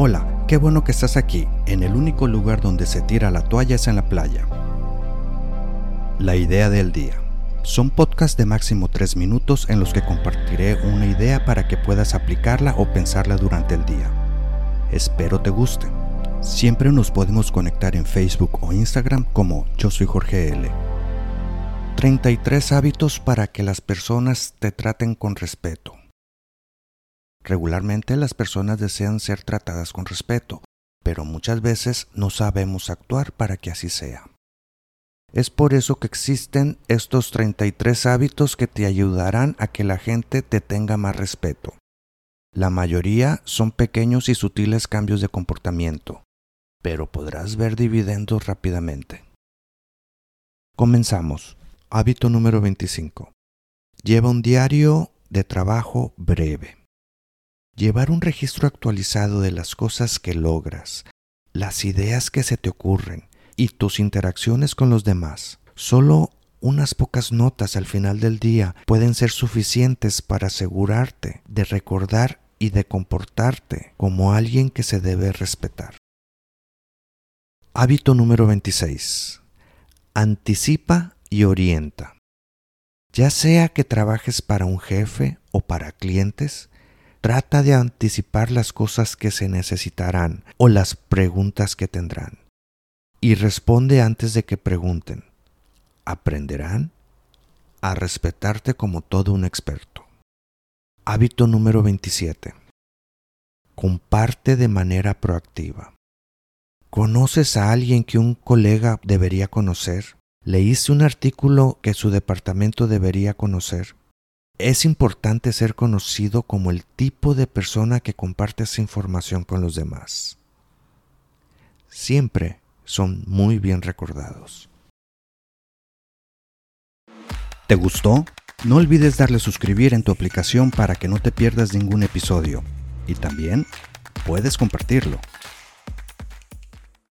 Hola, qué bueno que estás aquí. En el único lugar donde se tira la toalla es en la playa. La idea del día. Son podcasts de máximo 3 minutos en los que compartiré una idea para que puedas aplicarla o pensarla durante el día. Espero te guste. Siempre nos podemos conectar en Facebook o Instagram como Yo soy Jorge L. 33 hábitos para que las personas te traten con respeto. Regularmente las personas desean ser tratadas con respeto, pero muchas veces no sabemos actuar para que así sea. Es por eso que existen estos 33 hábitos que te ayudarán a que la gente te tenga más respeto. La mayoría son pequeños y sutiles cambios de comportamiento, pero podrás ver dividendos rápidamente. Comenzamos. Hábito número 25. Lleva un diario de trabajo breve. Llevar un registro actualizado de las cosas que logras, las ideas que se te ocurren y tus interacciones con los demás. Solo unas pocas notas al final del día pueden ser suficientes para asegurarte de recordar y de comportarte como alguien que se debe respetar. Hábito número 26. Anticipa y orienta. Ya sea que trabajes para un jefe o para clientes, Trata de anticipar las cosas que se necesitarán o las preguntas que tendrán. Y responde antes de que pregunten. Aprenderán a respetarte como todo un experto. Hábito número 27. Comparte de manera proactiva. ¿Conoces a alguien que un colega debería conocer? ¿Leíste un artículo que su departamento debería conocer? Es importante ser conocido como el tipo de persona que comparte información con los demás. Siempre son muy bien recordados. ¿Te gustó? No olvides darle suscribir en tu aplicación para que no te pierdas ningún episodio. Y también puedes compartirlo.